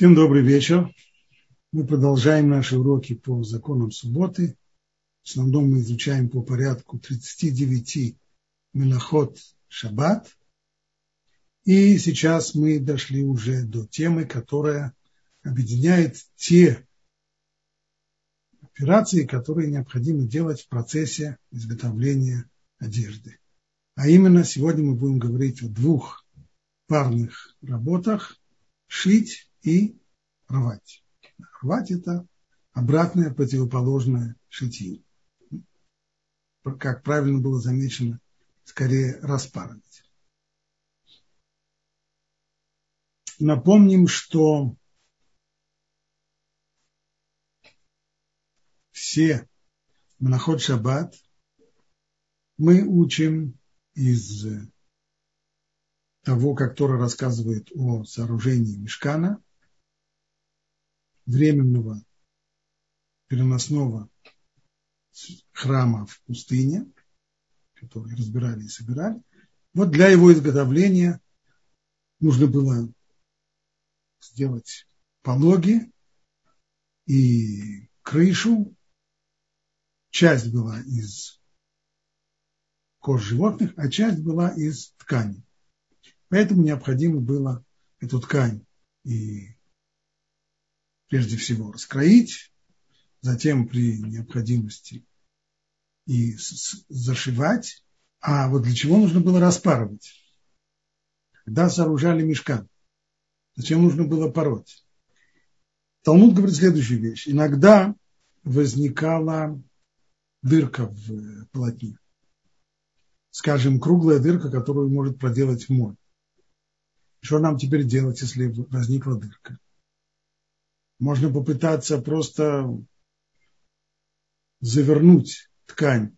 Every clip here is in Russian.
Всем добрый вечер. Мы продолжаем наши уроки по законам субботы. В основном мы изучаем по порядку 39 Мелахот Шаббат. И сейчас мы дошли уже до темы, которая объединяет те операции, которые необходимо делать в процессе изготовления одежды. А именно сегодня мы будем говорить о двух парных работах – шить и рвать. Рвать – это обратное противоположное шитью. Как правильно было замечено, скорее распарывать. Напомним, что все Мнахот Шаббат мы учим из того, как Тора рассказывает о сооружении мешкана – временного переносного храма в пустыне, который разбирали и собирали. Вот для его изготовления нужно было сделать пологи и крышу. Часть была из кож животных, а часть была из ткани. Поэтому необходимо было эту ткань и прежде всего раскроить, затем при необходимости и зашивать. А вот для чего нужно было распарывать? Когда сооружали мешкан, зачем нужно было пороть? Талмуд говорит следующую вещь. Иногда возникала дырка в полотне. Скажем, круглая дырка, которую может проделать моль. Что нам теперь делать, если возникла дырка? Можно попытаться просто завернуть ткань,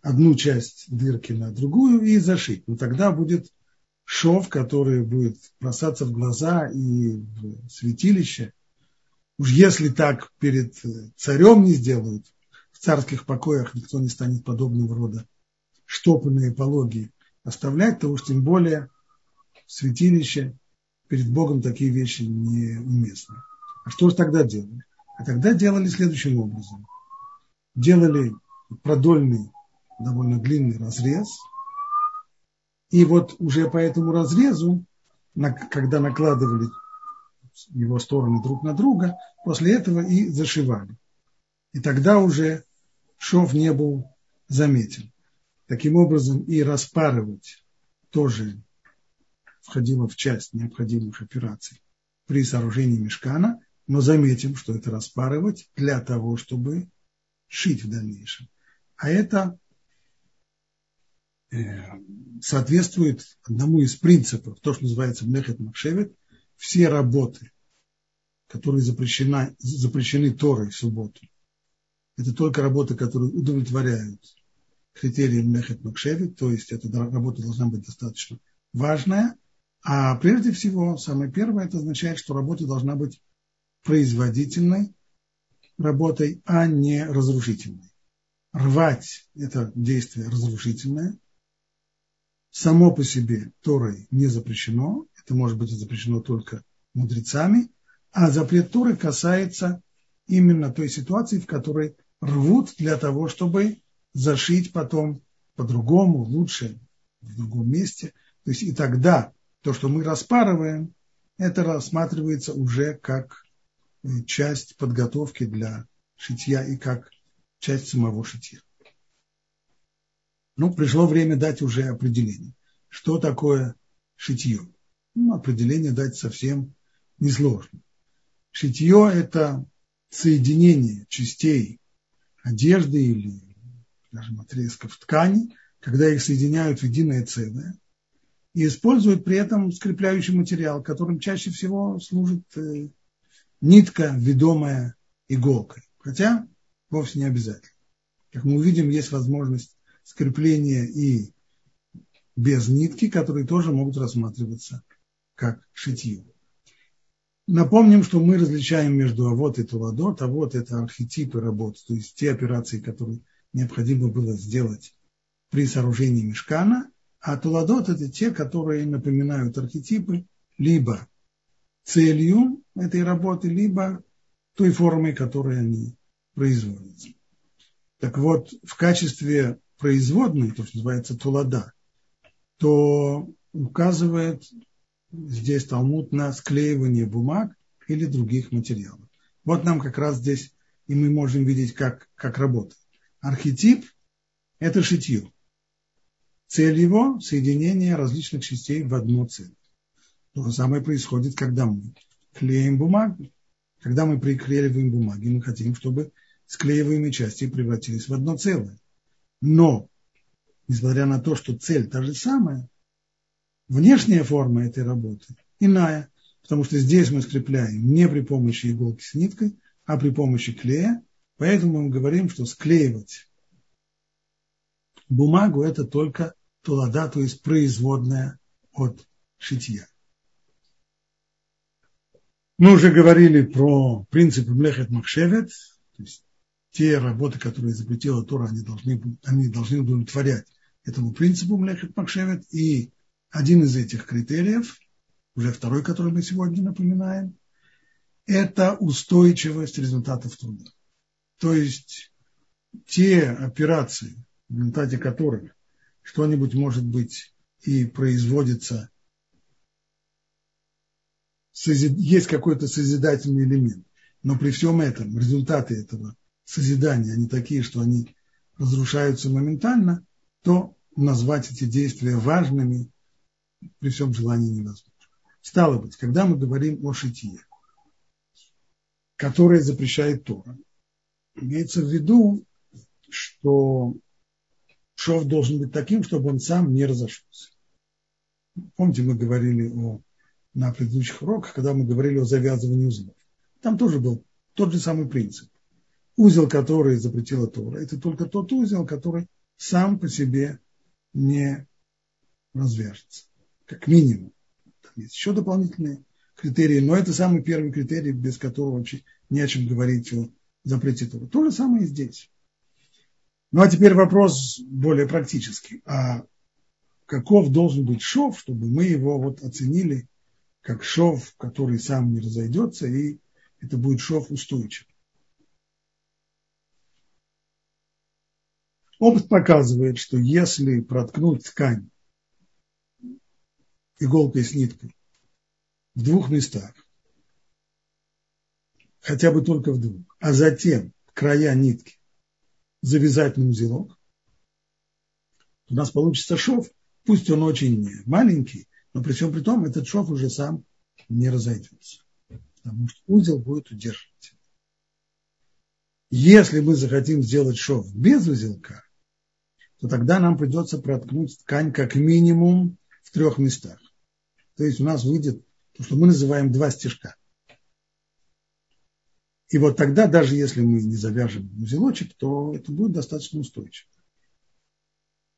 одну часть дырки на другую и зашить. Но тогда будет шов, который будет бросаться в глаза и в святилище. Уж если так перед царем не сделают, в царских покоях никто не станет подобного рода штопанные пологи оставлять, то уж тем более в святилище перед Богом такие вещи неуместны. А что же тогда делали? А тогда делали следующим образом. Делали продольный, довольно длинный разрез. И вот уже по этому разрезу, когда накладывали его стороны друг на друга, после этого и зашивали. И тогда уже шов не был заметен. Таким образом и распарывать тоже входило в часть необходимых операций при сооружении мешкана, но заметим, что это распарывать для того, чтобы шить в дальнейшем. А это э, соответствует одному из принципов, то, что называется Мехет Макшевет, все работы, которые запрещены, запрещены Торой в субботу, это только работы, которые удовлетворяют критериям Мехет Макшевет, то есть эта работа должна быть достаточно важная, а прежде всего, самое первое, это означает, что работа должна быть производительной работой, а не разрушительной. Рвать – это действие разрушительное. Само по себе Торой не запрещено. Это может быть запрещено только мудрецами. А запрет Торы касается именно той ситуации, в которой рвут для того, чтобы зашить потом по-другому, лучше, в другом месте. То есть и тогда то, что мы распарываем, это рассматривается уже как часть подготовки для шитья и как часть самого шитья. Ну, пришло время дать уже определение. Что такое шитье? Ну, определение дать совсем несложно. Шитье – это соединение частей одежды или, скажем, отрезков ткани, когда их соединяют в единое целое, и используют при этом скрепляющий материал, которым чаще всего служит э, нитка, ведомая иголкой. Хотя вовсе не обязательно. Как мы увидим, есть возможность скрепления и без нитки, которые тоже могут рассматриваться как шитье. Напомним, что мы различаем между авод и туладот. Авод – это архетипы работ, то есть те операции, которые необходимо было сделать при сооружении мешкана, а туладот – это те, которые напоминают архетипы, либо целью этой работы, либо той формой, которой они производятся. Так вот, в качестве производной, то, что называется тулада, то указывает здесь Талмуд на склеивание бумаг или других материалов. Вот нам как раз здесь и мы можем видеть, как, как работает. Архетип – это шитье. Цель его – соединение различных частей в одну цель. То же самое происходит, когда мы клеим бумагу. Когда мы приклеиваем бумаги, мы хотим, чтобы склеиваемые части превратились в одно целое. Но, несмотря на то, что цель та же самая, внешняя форма этой работы иная, потому что здесь мы скрепляем не при помощи иголки с ниткой, а при помощи клея. Поэтому мы говорим, что склеивать бумагу – это только тулада, то есть производная от шитья. Мы уже говорили про принцип Млехет Махшевет, то есть те работы, которые запретила Тора, они должны, они должны удовлетворять этому принципу Млехет Махшевет. И один из этих критериев, уже второй, который мы сегодня напоминаем, это устойчивость результатов труда. То есть те операции, в результате которых что-нибудь может быть и производится, есть какой-то созидательный элемент, но при всем этом результаты этого созидания, они такие, что они разрушаются моментально, то назвать эти действия важными при всем желании невозможно. Стало быть, когда мы говорим о шитье, которое запрещает Тора, имеется в виду, что шов должен быть таким, чтобы он сам не разошелся. Помните, мы говорили о, на предыдущих уроках, когда мы говорили о завязывании узлов. Там тоже был тот же самый принцип. Узел, который запретила Тора, это только тот узел, который сам по себе не развяжется, как минимум. Там есть еще дополнительные критерии, но это самый первый критерий, без которого вообще не о чем говорить о запрете Тора. То же самое и здесь. Ну а теперь вопрос более практический. А каков должен быть шов, чтобы мы его вот оценили как шов, который сам не разойдется, и это будет шов устойчивый. Опыт показывает, что если проткнуть ткань иголкой с ниткой в двух местах, хотя бы только в двух, а затем края нитки завязать на узелок, у нас получится шов, пусть он очень маленький, но при всем при том этот шов уже сам не разойдется, потому что узел будет удерживать. Если мы захотим сделать шов без узелка, то тогда нам придется проткнуть ткань как минимум в трех местах. То есть у нас выйдет то, что мы называем два стежка. И вот тогда, даже если мы не завяжем узелочек, то это будет достаточно устойчиво.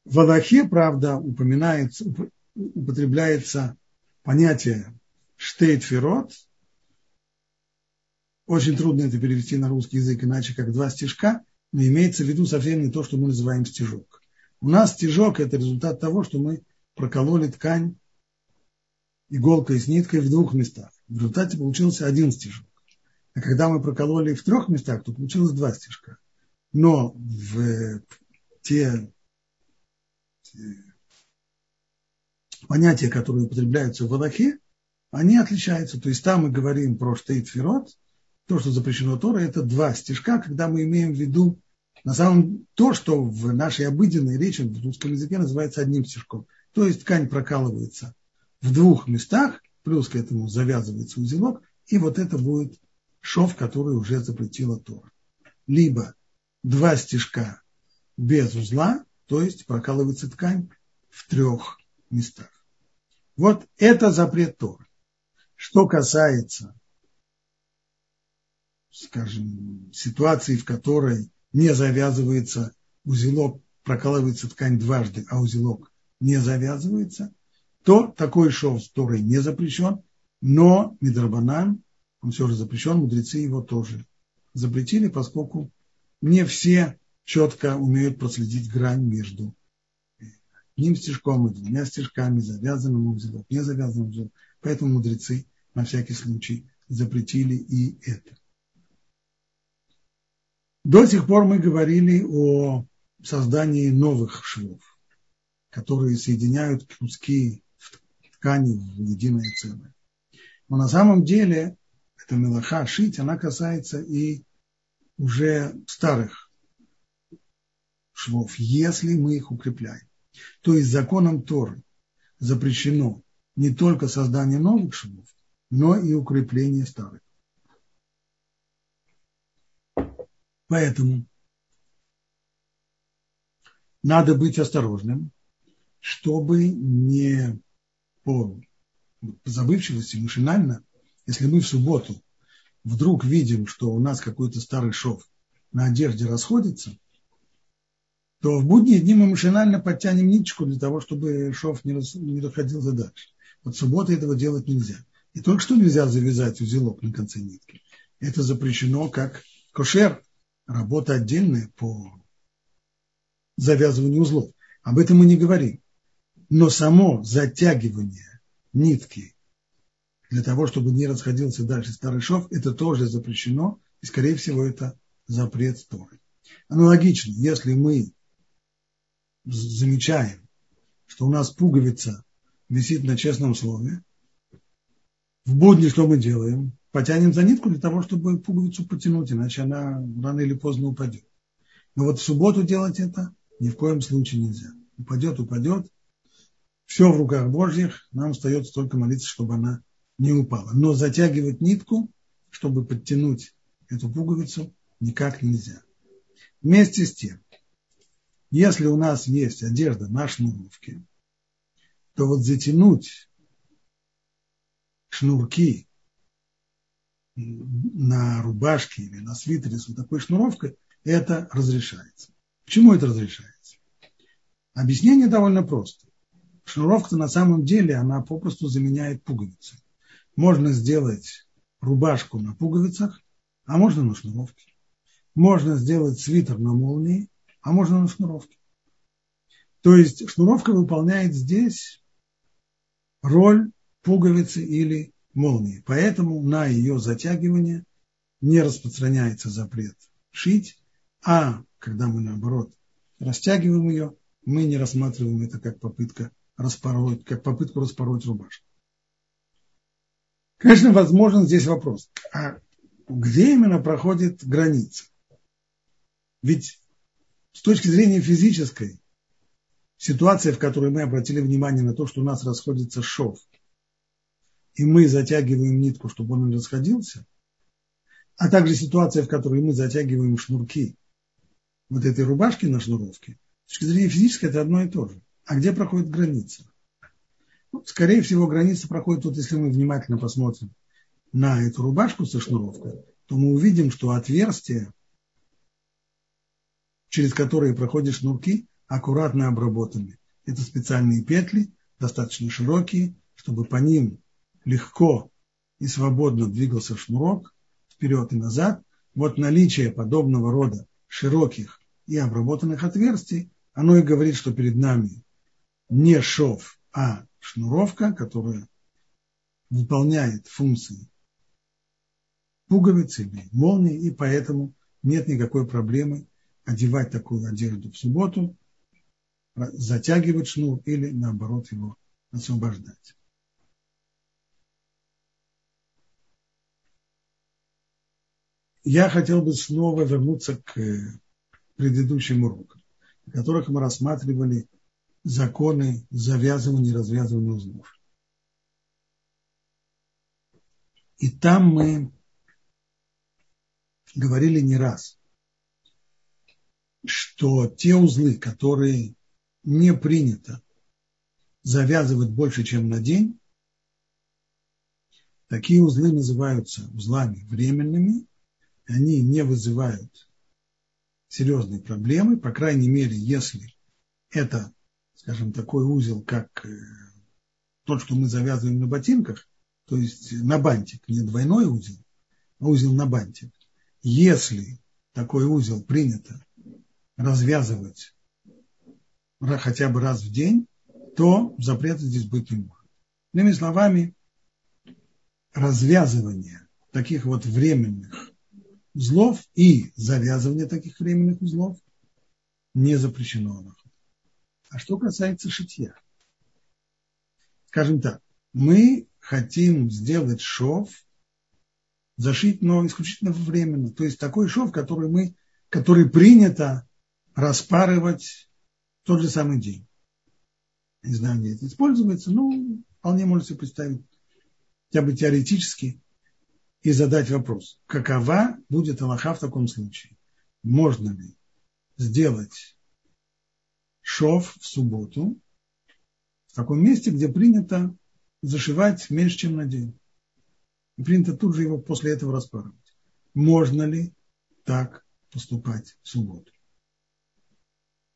В Аллахе, правда, упоминается, употребляется понятие штейтферот. Очень трудно это перевести на русский язык, иначе как два стежка, но имеется в виду совсем не то, что мы называем стежок. У нас стежок – это результат того, что мы прокололи ткань иголкой с ниткой в двух местах. В результате получился один стежок. А когда мы прокололи в трех местах, то получилось два стежка. Но в те, понятия, которые употребляются в Аллахе, они отличаются. То есть там мы говорим про штейтферот, то, что запрещено Тора, это два стежка, когда мы имеем в виду на самом то, что в нашей обыденной речи в русском языке называется одним стежком. То есть ткань прокалывается в двух местах, плюс к этому завязывается узелок, и вот это будет шов, который уже запретила Тора. Либо два стежка без узла, то есть прокалывается ткань в трех местах. Вот это запрет Тора. Что касается, скажем, ситуации, в которой не завязывается узелок, прокалывается ткань дважды, а узелок не завязывается, то такой шов с Торой не запрещен, но Мидрабанан он все же запрещен, мудрецы его тоже запретили, поскольку не все четко умеют проследить грань между одним стежком и двумя стежками, завязанным узелок, не завязанным узелок. Поэтому мудрецы на всякий случай запретили и это. До сих пор мы говорили о создании новых швов, которые соединяют куски ткани в единое целое. Но на самом деле эта мелаха шить, она касается и уже старых швов, если мы их укрепляем. То есть законом Торы запрещено не только создание новых швов, но и укрепление старых. Поэтому надо быть осторожным, чтобы не по забывчивости машинально, если мы в субботу вдруг видим, что у нас какой-то старый шов на одежде расходится, то в будние дни мы машинально подтянем ниточку для того, чтобы шов не, рас, не доходил дальше. Вот в субботу этого делать нельзя. И только что нельзя завязать узелок на конце нитки. Это запрещено как кошер, работа отдельная по завязыванию узлов. Об этом мы не говорим. Но само затягивание нитки для того, чтобы не расходился дальше старый шов, это тоже запрещено, и, скорее всего, это запрет Торы. Аналогично, если мы замечаем, что у нас пуговица висит на честном слове, в будни что мы делаем? Потянем за нитку для того, чтобы пуговицу потянуть, иначе она рано или поздно упадет. Но вот в субботу делать это ни в коем случае нельзя. Упадет, упадет. Все в руках Божьих, нам остается только молиться, чтобы она не упала. Но затягивать нитку, чтобы подтянуть эту пуговицу, никак нельзя. Вместе с тем, если у нас есть одежда на шнуровке, то вот затянуть шнурки на рубашке или на свитере с вот такой шнуровкой, это разрешается. Почему это разрешается? Объяснение довольно просто. Шнуровка на самом деле, она попросту заменяет пуговицы. Можно сделать рубашку на пуговицах, а можно на шнуровке. Можно сделать свитер на молнии, а можно на шнуровке. То есть шнуровка выполняет здесь роль пуговицы или молнии. Поэтому на ее затягивание не распространяется запрет шить, а когда мы наоборот растягиваем ее, мы не рассматриваем это как попытка распороть, как попытку распороть рубашку. Конечно, возможен здесь вопрос, а где именно проходит граница? Ведь с точки зрения физической, ситуация, в которой мы обратили внимание на то, что у нас расходится шов, и мы затягиваем нитку, чтобы он не расходился, а также ситуация, в которой мы затягиваем шнурки вот этой рубашки на шнуровке, с точки зрения физической это одно и то же. А где проходит граница? Ну, скорее всего, граница проходит, вот если мы внимательно посмотрим на эту рубашку со шнуровкой, то мы увидим, что отверстие через которые проходят шнурки, аккуратно обработаны. Это специальные петли, достаточно широкие, чтобы по ним легко и свободно двигался шнурок вперед и назад. Вот наличие подобного рода широких и обработанных отверстий, оно и говорит, что перед нами не шов, а шнуровка, которая выполняет функции пуговицы или молнии, и поэтому нет никакой проблемы одевать такую одежду в субботу, затягивать шнур или наоборот его освобождать. Я хотел бы снова вернуться к предыдущим урокам, в которых мы рассматривали законы завязывания и развязывания узлов. И там мы говорили не раз, что те узлы, которые не принято завязывать больше, чем на день, такие узлы называются узлами временными, они не вызывают серьезной проблемы, по крайней мере, если это, скажем, такой узел, как э, тот, что мы завязываем на ботинках, то есть на бантик, не двойной узел, а узел на бантик. Если такой узел принято развязывать хотя бы раз в день, то запрета здесь быть не может. Иными словами, развязывание таких вот временных узлов и завязывание таких временных узлов не запрещено А что касается шитья, скажем так, мы хотим сделать шов, зашить, но исключительно временно. То есть такой шов, который мы, который принято распарывать тот же самый день. Не знаю, где это используется, но вполне можете представить хотя бы теоретически и задать вопрос, какова будет Аллаха в таком случае? Можно ли сделать шов в субботу в таком месте, где принято зашивать меньше, чем на день. И принято тут же его после этого распарывать. Можно ли так поступать в субботу?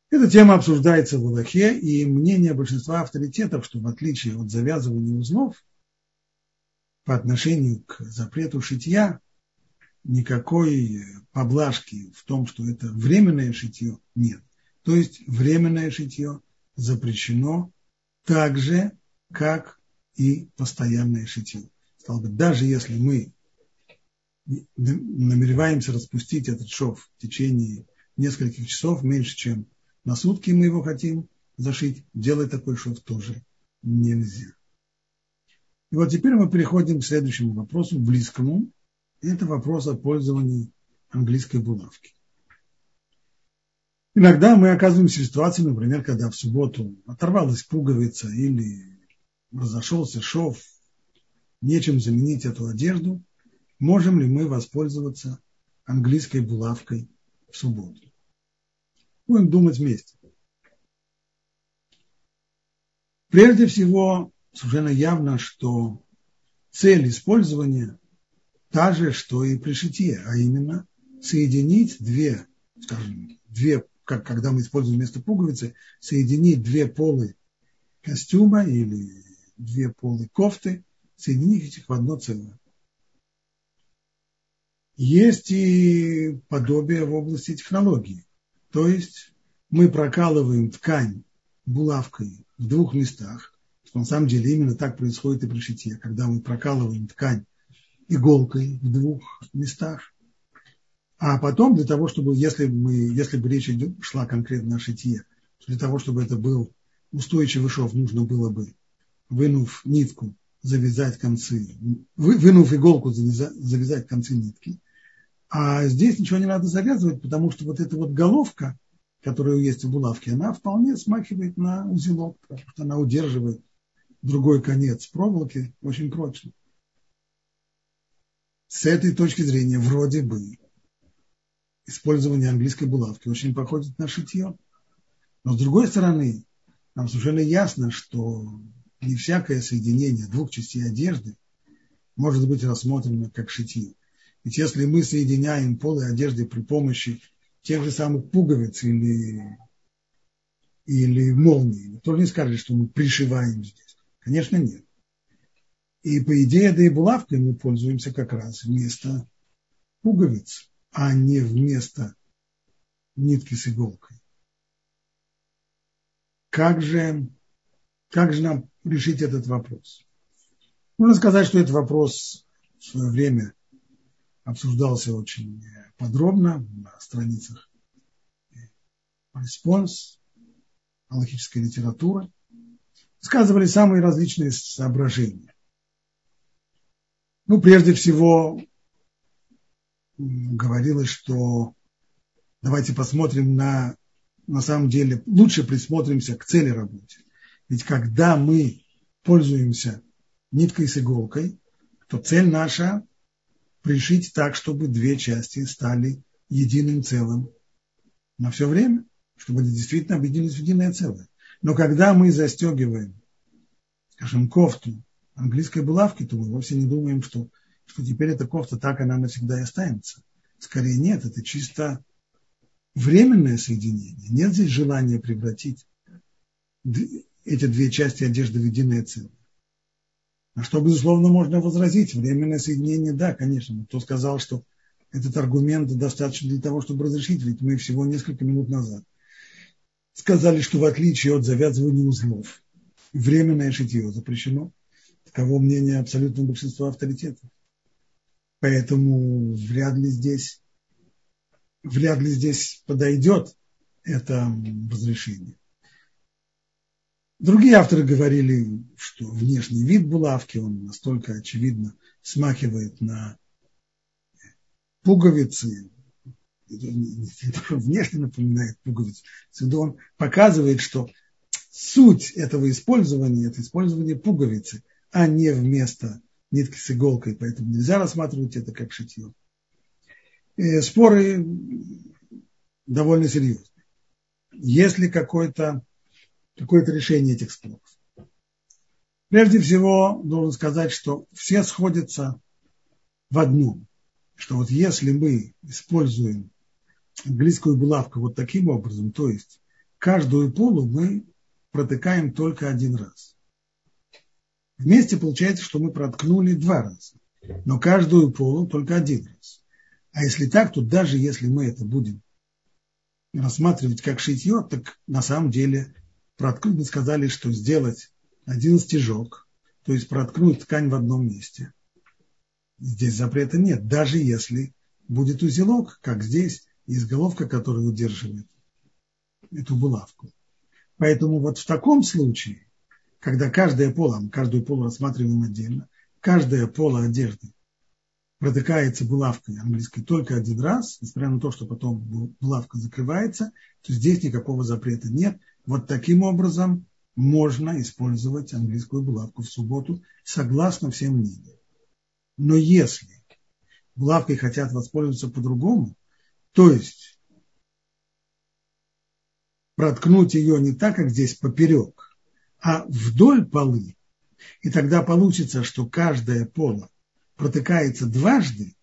Эта тема обсуждается в Аллахе, и мнение большинства авторитетов, что в отличие от завязывания узлов, по отношению к запрету шитья, никакой поблажки в том, что это временное шитье, нет. То есть временное шитье запрещено так же, как и постоянное шитье. Стало быть, даже если мы намереваемся распустить этот шов в течение нескольких часов, меньше, чем на сутки мы его хотим зашить, делать такой шов тоже нельзя. И вот теперь мы переходим к следующему вопросу, близкому. Это вопрос о пользовании английской булавки. Иногда мы оказываемся в ситуации, например, когда в субботу оторвалась пуговица или разошелся шов, нечем заменить эту одежду, можем ли мы воспользоваться английской булавкой в субботу? Будем думать вместе. Прежде всего, совершенно явно, что цель использования та же, что и при шитье, а именно соединить две, скажем, две, как когда мы используем вместо пуговицы, соединить две полы костюма или две полы кофты, соединить их в одно целое. Есть и подобие в области технологии. То есть мы прокалываем ткань булавкой в двух местах, что на самом деле именно так происходит и при шитье, когда мы прокалываем ткань иголкой в двух местах, а потом для того, чтобы, если, мы, если бы речь шла конкретно о шитье, для того, чтобы это был устойчивый шов, нужно было бы вынув нитку, завязать концы, вынув иголку, завязать, завязать концы нитки. А здесь ничего не надо завязывать, потому что вот эта вот головка, которая есть в булавке, она вполне смахивает на узелок, потому что она удерживает другой конец проволоки очень прочно. С этой точки зрения вроде бы использование английской булавки очень походит на шитье. Но с другой стороны, нам совершенно ясно, что не всякое соединение двух частей одежды может быть рассмотрено как шитье. Ведь если мы соединяем полы одежды при помощи тех же самых пуговиц или, или молний, то не скажешь, что мы пришиваем здесь. Конечно, нет. И по идее, да и булавкой мы пользуемся как раз вместо пуговиц, а не вместо нитки с иголкой. Как же, как же нам решить этот вопрос. Можно сказать, что этот вопрос в свое время обсуждался очень подробно на страницах респонс, галахической литературы. Сказывали самые различные соображения. Ну, прежде всего, говорилось, что давайте посмотрим на, на самом деле, лучше присмотримся к цели работы. Ведь когда мы пользуемся ниткой с иголкой, то цель наша пришить так, чтобы две части стали единым целым на все время, чтобы они действительно объединились в единое целое. Но когда мы застегиваем, скажем, кофту английской булавки, то мы вовсе не думаем, что, что теперь эта кофта так она навсегда и останется. Скорее нет, это чисто временное соединение. Нет здесь желания превратить эти две части одежды в единое целое. На что, безусловно, можно возразить. Временное соединение, да, конечно. Кто сказал, что этот аргумент достаточно для того, чтобы разрешить, ведь мы всего несколько минут назад сказали, что в отличие от завязывания узлов, временное шитье запрещено. таково мнение абсолютного большинства авторитетов. Поэтому вряд ли здесь, вряд ли здесь подойдет это разрешение. Другие авторы говорили, что внешний вид булавки, он настолько очевидно смахивает на пуговицы, внешне напоминает пуговицу, он показывает, что суть этого использования – это использование пуговицы, а не вместо нитки с иголкой, поэтому нельзя рассматривать это как шитье. И споры довольно серьезные. Если какое-то какое решение этих споров? Прежде всего, должен сказать, что все сходятся в одном, что вот если мы используем английскую булавку вот таким образом, то есть каждую полу мы протыкаем только один раз. Вместе получается, что мы проткнули два раза, но каждую полу только один раз. А если так, то даже если мы это будем рассматривать как шитье, так на самом деле проткнуть, мы сказали, что сделать один стежок, то есть проткнуть ткань в одном месте. Здесь запрета нет, даже если будет узелок, как здесь, из головка, которая удерживает эту булавку. Поэтому вот в таком случае когда каждое поло, мы каждую полу рассматриваем отдельно, каждая поло одежды протыкается булавкой английской только один раз, несмотря на то, что потом булавка закрывается, то здесь никакого запрета нет. Вот таким образом можно использовать английскую булавку в субботу, согласно всем мнениям. Но если булавкой хотят воспользоваться по-другому, то есть проткнуть ее не так, как здесь поперек, а вдоль полы. И тогда получится, что каждое поло протыкается дважды,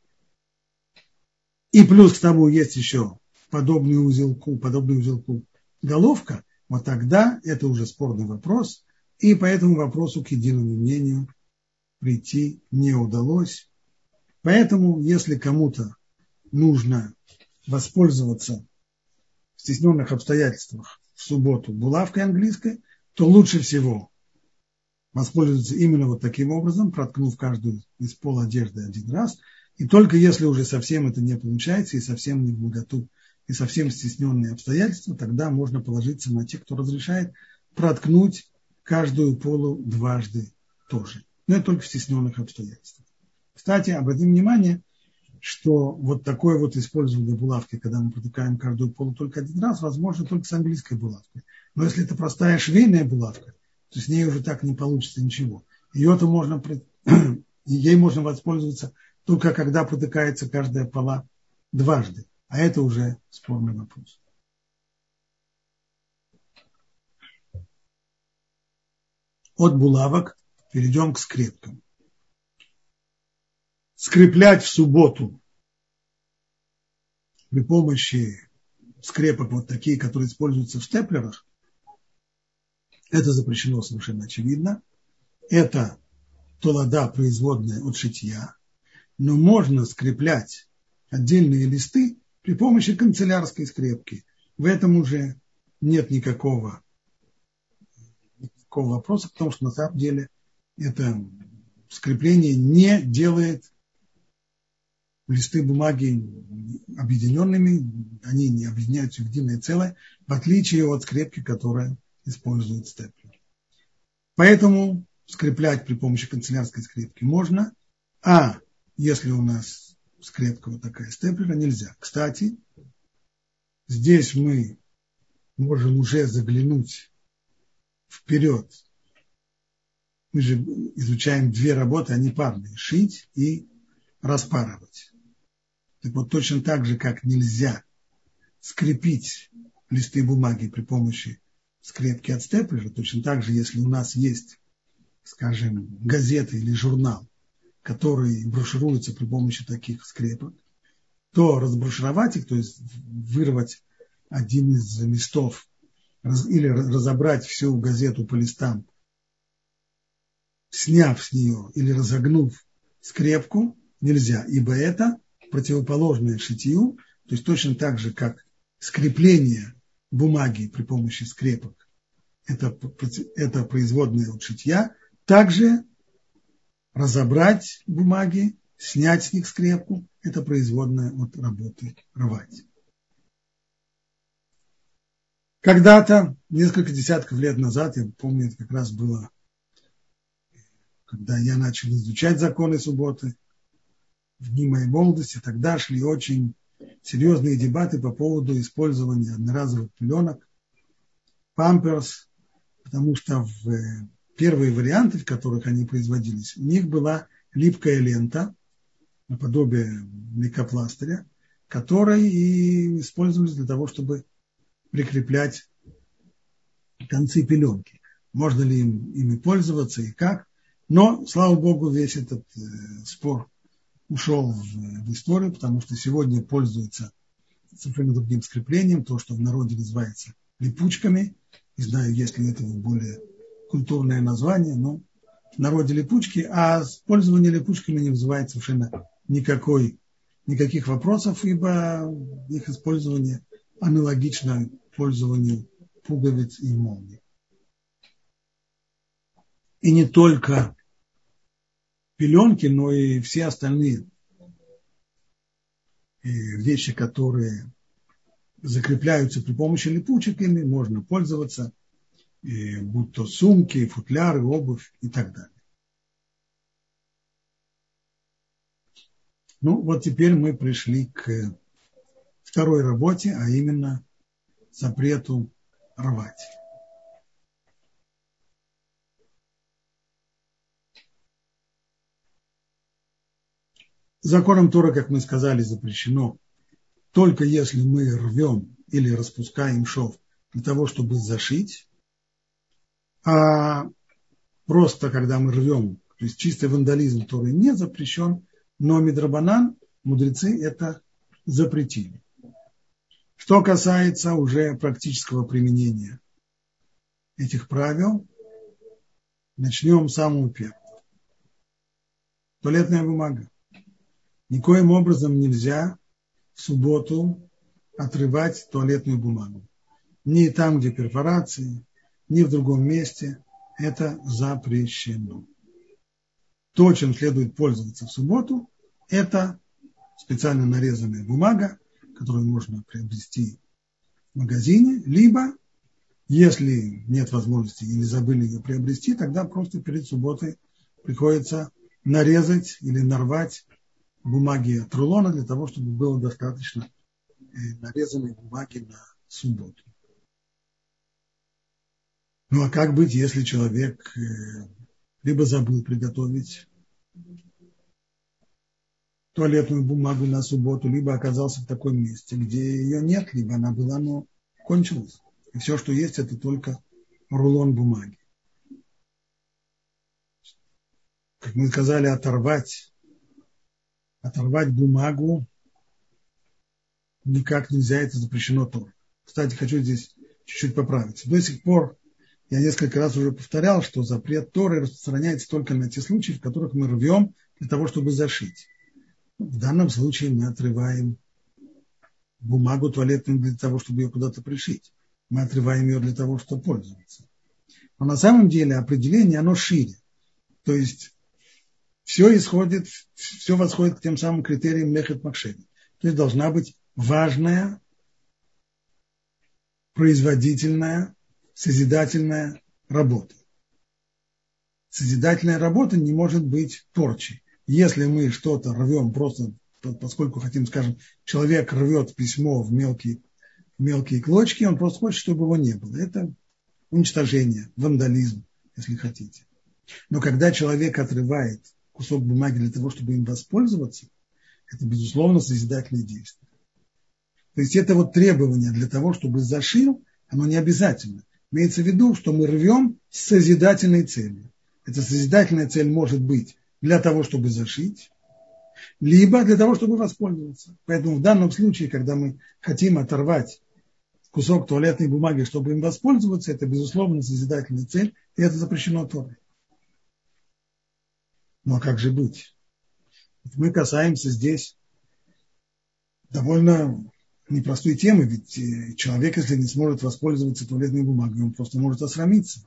и плюс к тому есть еще подобный узелку, подобный узелку головка, вот тогда это уже спорный вопрос, и по этому вопросу к единому мнению прийти не удалось. Поэтому, если кому-то нужно воспользоваться в стесненных обстоятельствах в субботу булавкой английской – то лучше всего воспользоваться именно вот таким образом, проткнув каждую из пол одежды один раз. И только если уже совсем это не получается, и совсем не в и совсем стесненные обстоятельства, тогда можно положиться на тех, кто разрешает проткнуть каждую полу дважды тоже. Но это только в стесненных обстоятельствах. Кстати, обратим внимание, что вот такое вот использование булавки, когда мы протыкаем каждую полу только один раз, возможно только с английской булавкой. Но если это простая швейная булавка, то с ней уже так не получится ничего. Ее-то можно, ей можно воспользоваться только когда протыкается каждая пола дважды. А это уже спорный вопрос. От булавок перейдем к скрепкам. Скреплять в субботу при помощи скрепок вот такие, которые используются в степлерах, это запрещено совершенно очевидно. Это толода, производная от шитья. Но можно скреплять отдельные листы при помощи канцелярской скрепки. В этом уже нет никакого, никакого вопроса, потому что на самом деле это скрепление не делает листы бумаги объединенными, они не объединяются в единое целое, в отличие от скрепки, которая использует степлер. Поэтому скреплять при помощи канцелярской скрепки можно, а если у нас скрепка вот такая степлера, нельзя. Кстати, здесь мы можем уже заглянуть вперед. Мы же изучаем две работы, они парные. Шить и распарывать. Так вот, точно так же, как нельзя скрепить листы бумаги при помощи скрепки от степлера, точно так же, если у нас есть, скажем, газета или журнал, который брошируется при помощи таких скрепок, то разброшировать их, то есть вырвать один из листов или разобрать всю газету по листам, сняв с нее или разогнув скрепку, нельзя, ибо это противоположное шитью, то есть точно так же, как скрепление бумаги при помощи скрепок, это, это производное от шитья, также разобрать бумаги, снять с них скрепку, это производная от работы рвать. Когда-то, несколько десятков лет назад, я помню, это как раз было, когда я начал изучать законы субботы, в дни моей молодости, тогда шли очень серьезные дебаты по поводу использования одноразовых пеленок, памперс, потому что в э, первые варианты, в которых они производились, у них была липкая лента, наподобие микопластыря, которые и использовались для того, чтобы прикреплять концы пеленки. Можно ли им, ими пользоваться и как. Но, слава богу, весь этот э, спор ушел в, в историю, потому что сегодня пользуются совершенно другим скреплением, то, что в народе называется липучками. Не знаю, есть ли этого более культурное название, но в народе липучки, а пользование липучками не вызывает совершенно никакой, никаких вопросов, ибо их использование аналогично пользованию пуговиц и молний. И не только пеленки, но и все остальные э, вещи, которые закрепляются при помощи липучек, ими можно пользоваться, и будь то сумки, футляры, обувь и так далее. Ну, вот теперь мы пришли к второй работе, а именно запрету рвать. Законом Тора, как мы сказали, запрещено только если мы рвем или распускаем шов для того, чтобы зашить, а просто когда мы рвем, то есть чистый вандализм, который не запрещен, но Мидрабанан, мудрецы это запретили. Что касается уже практического применения этих правил, начнем с самого первого. Туалетная бумага. Никоим образом нельзя в субботу отрывать туалетную бумагу. Ни там, где перфорации, ни в другом месте. Это запрещено. То, чем следует пользоваться в субботу, это специально нарезанная бумага, которую можно приобрести в магазине, либо, если нет возможности или забыли ее приобрести, тогда просто перед субботой приходится нарезать или нарвать бумаги от рулона для того, чтобы было достаточно э, нарезанной бумаги на субботу. Ну а как быть, если человек э, либо забыл приготовить туалетную бумагу на субботу, либо оказался в таком месте, где ее нет, либо она была, но кончилась. И все, что есть, это только рулон бумаги. Как мы сказали, оторвать оторвать бумагу никак нельзя, это запрещено тоже. Кстати, хочу здесь чуть-чуть поправить. До сих пор я несколько раз уже повторял, что запрет Торы распространяется только на те случаи, в которых мы рвем для того, чтобы зашить. В данном случае мы отрываем бумагу туалетную для того, чтобы ее куда-то пришить. Мы отрываем ее для того, чтобы пользоваться. Но на самом деле определение, оно шире. То есть все исходит, все восходит к тем самым критериям Мехет Макшеви. То есть должна быть важная, производительная, созидательная работа. Созидательная работа не может быть порчей. Если мы что-то рвем просто, поскольку хотим, скажем, человек рвет письмо в мелкие, в мелкие клочки, он просто хочет, чтобы его не было. Это уничтожение, вандализм, если хотите. Но когда человек отрывает кусок бумаги для того, чтобы им воспользоваться, это, безусловно, созидательное действие. То есть это вот требование для того, чтобы зашил, оно не обязательно. Имеется в виду, что мы рвем с созидательной целью. Эта созидательная цель может быть для того, чтобы зашить, либо для того, чтобы воспользоваться. Поэтому в данном случае, когда мы хотим оторвать кусок туалетной бумаги, чтобы им воспользоваться, это, безусловно, созидательная цель, и это запрещено Торой. Ну а как же быть? Мы касаемся здесь довольно непростой темы, ведь э, человек, если не сможет воспользоваться туалетной бумагой, он просто может осрамиться.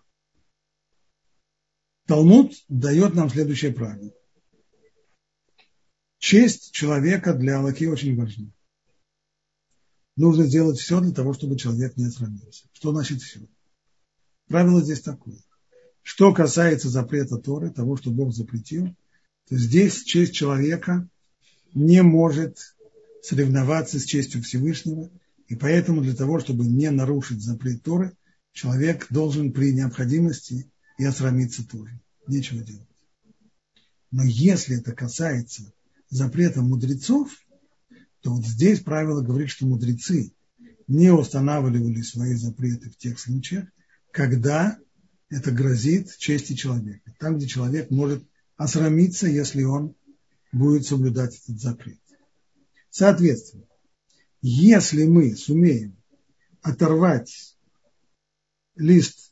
Талмуд дает нам следующее правило. честь человека для Аллахи очень важна. Нужно сделать все для того, чтобы человек не осрамился. Что значит все? Правило здесь такое. Что касается запрета Торы, того, что Бог запретил, то здесь честь человека не может соревноваться с честью Всевышнего, и поэтому для того, чтобы не нарушить запрет Торы, человек должен при необходимости и осрамиться тоже. Нечего делать. Но если это касается запрета мудрецов, то вот здесь правило говорит, что мудрецы не устанавливали свои запреты в тех случаях, когда это грозит чести человека. Там, где человек может осрамиться, если он будет соблюдать этот запрет. Соответственно, если мы сумеем оторвать лист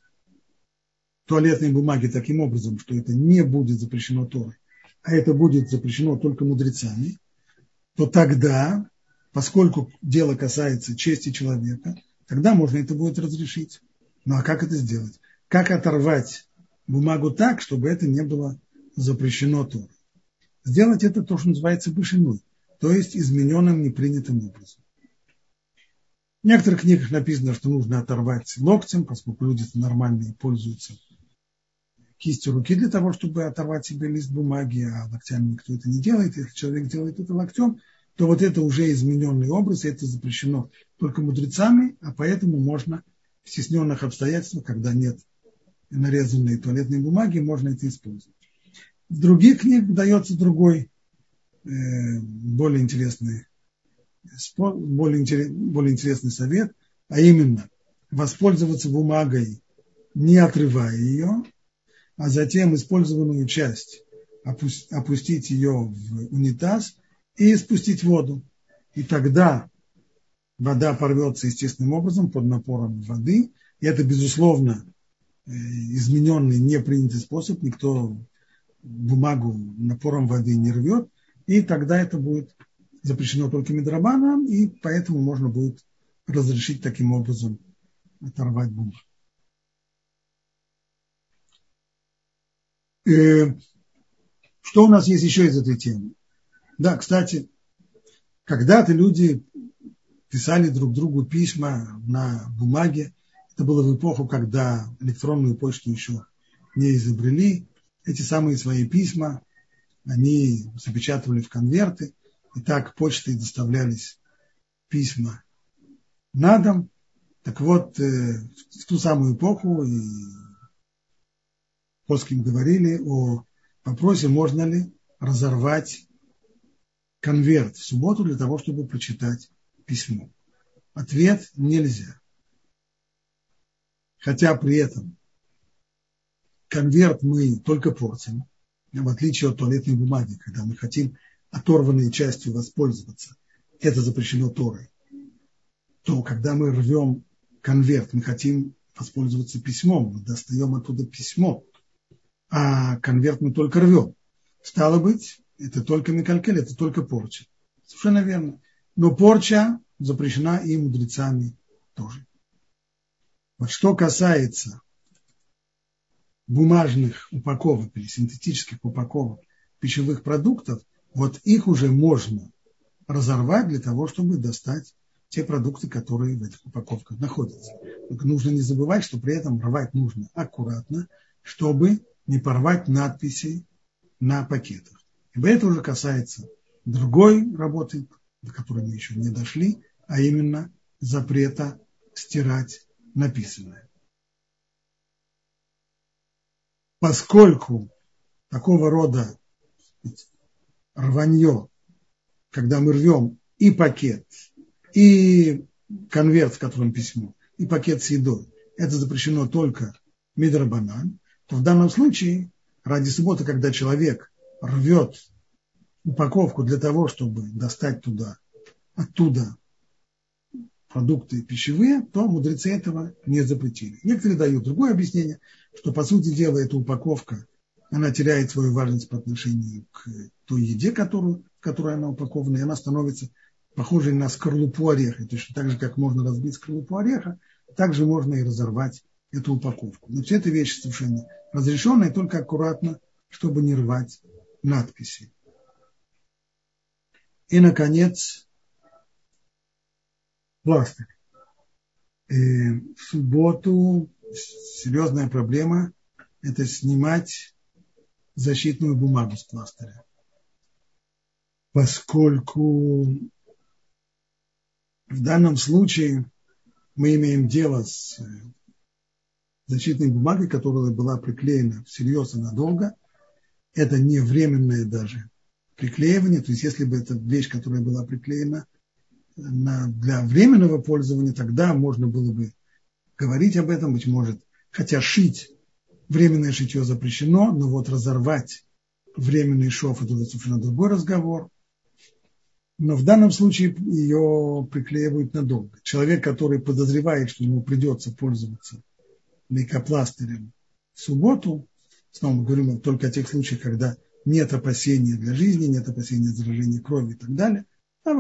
туалетной бумаги таким образом, что это не будет запрещено Торой, а это будет запрещено только мудрецами, то тогда, поскольку дело касается чести человека, тогда можно это будет разрешить. Ну а как это сделать? Как оторвать бумагу так, чтобы это не было запрещено Торой? Сделать это то, что называется бышиной, то есть измененным непринятым образом. В некоторых книгах написано, что нужно оторвать локтем, поскольку люди нормальные пользуются кистью руки для того, чтобы оторвать себе лист бумаги, а локтями никто это не делает. Если человек делает это локтем, то вот это уже измененный образ, и это запрещено только мудрецами, а поэтому можно в стесненных обстоятельствах, когда нет нарезанной туалетной бумаги, можно это использовать. В других книгах дается другой, более интересный, более, более интересный совет, а именно воспользоваться бумагой, не отрывая ее, а затем использованную часть опустить ее в унитаз и спустить воду. И тогда вода порвется естественным образом под напором воды. И это, безусловно, э, измененный, непринятый способ. Никто бумагу напором воды не рвет. И тогда это будет запрещено только медрабаном, и поэтому можно будет разрешить таким образом оторвать бумагу. Э, что у нас есть еще из этой темы? Да, кстати, когда-то люди писали друг другу письма на бумаге. Это было в эпоху, когда электронную почту еще не изобрели. Эти самые свои письма они запечатывали в конверты. И так почтой доставлялись письма на дом. Так вот, э, в ту самую эпоху и Плоским говорили о вопросе, можно ли разорвать конверт в субботу для того, чтобы прочитать письмо. Ответ – нельзя. Хотя при этом конверт мы только портим, в отличие от туалетной бумаги, когда мы хотим оторванной частью воспользоваться. Это запрещено Торой. То, когда мы рвем конверт, мы хотим воспользоваться письмом, мы достаем оттуда письмо, а конверт мы только рвем. Стало быть, это только Микалькель, это только порча. Совершенно верно. Но порча запрещена и мудрецами тоже. Вот что касается бумажных упаковок или синтетических упаковок пищевых продуктов, вот их уже можно разорвать для того, чтобы достать те продукты, которые в этих упаковках находятся. Только нужно не забывать, что при этом рвать нужно аккуратно, чтобы не порвать надписи на пакетах. Ибо это уже касается другой работы, до которой мы еще не дошли, а именно запрета стирать написанное. Поскольку такого рода рванье, когда мы рвем и пакет, и конверт, в котором письмо, и пакет с едой, это запрещено только мидрабанан, то в данном случае ради субботы, когда человек рвет упаковку для того, чтобы достать туда, оттуда продукты пищевые, то мудрецы этого не запретили. Некоторые дают другое объяснение, что по сути дела эта упаковка, она теряет свою важность по отношению к той еде, которую, которой она упакована, и она становится похожей на скорлупу ореха. Точно так же, как можно разбить скорлупу ореха, также можно и разорвать эту упаковку. Но все это вещи совершенно разрешенные, только аккуратно, чтобы не рвать надписи. И, наконец, пластырь. И э, в субботу серьезная проблема – это снимать защитную бумагу с пластыря. Поскольку в данном случае мы имеем дело с защитной бумагой, которая была приклеена всерьез и надолго. Это не временное даже приклеивание. То есть если бы эта вещь, которая была приклеена на, для временного пользования, тогда можно было бы говорить об этом, быть может. Хотя шить, временное шитье запрещено, но вот разорвать временный шов, это совершенно другой разговор. Но в данном случае ее приклеивают надолго. Человек, который подозревает, что ему придется пользоваться лейкопластырем в субботу, снова говорим только о тех случаях, когда нет опасения для жизни, нет опасения заражения крови и так далее, а в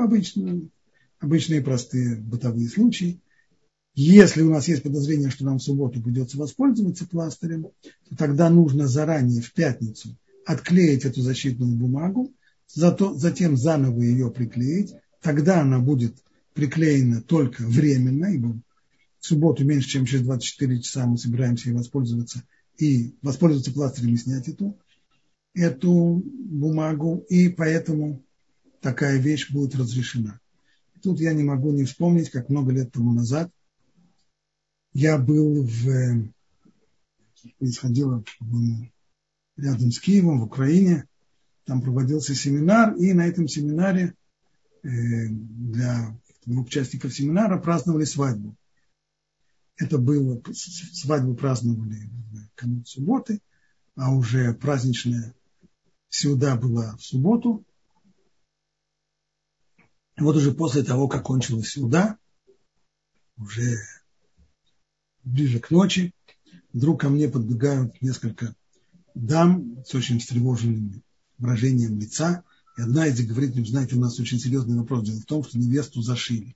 обычные, простые бытовые случаи. Если у нас есть подозрение, что нам в субботу придется воспользоваться пластырем, то тогда нужно заранее в пятницу отклеить эту защитную бумагу, зато, затем заново ее приклеить. Тогда она будет приклеена только временно, ибо в субботу меньше, чем через 24 часа мы собираемся ей воспользоваться и воспользоваться пластырем и снять эту, эту бумагу, и поэтому такая вещь будет разрешена. Тут я не могу не вспомнить, как много лет тому назад я был в, происходило рядом с Киевом, в Украине, там проводился семинар, и на этом семинаре э, для двух участников семинара праздновали свадьбу. Это было, свадьбу праздновали в субботы, а уже праздничная сюда была в субботу. И вот уже после того, как кончилась сюда, уже ближе к ночи, вдруг ко мне подбегают несколько дам с очень встревоженным выражением лица. И одна из них говорит, знаете, у нас очень серьезный вопрос. Дело в том, что невесту зашили.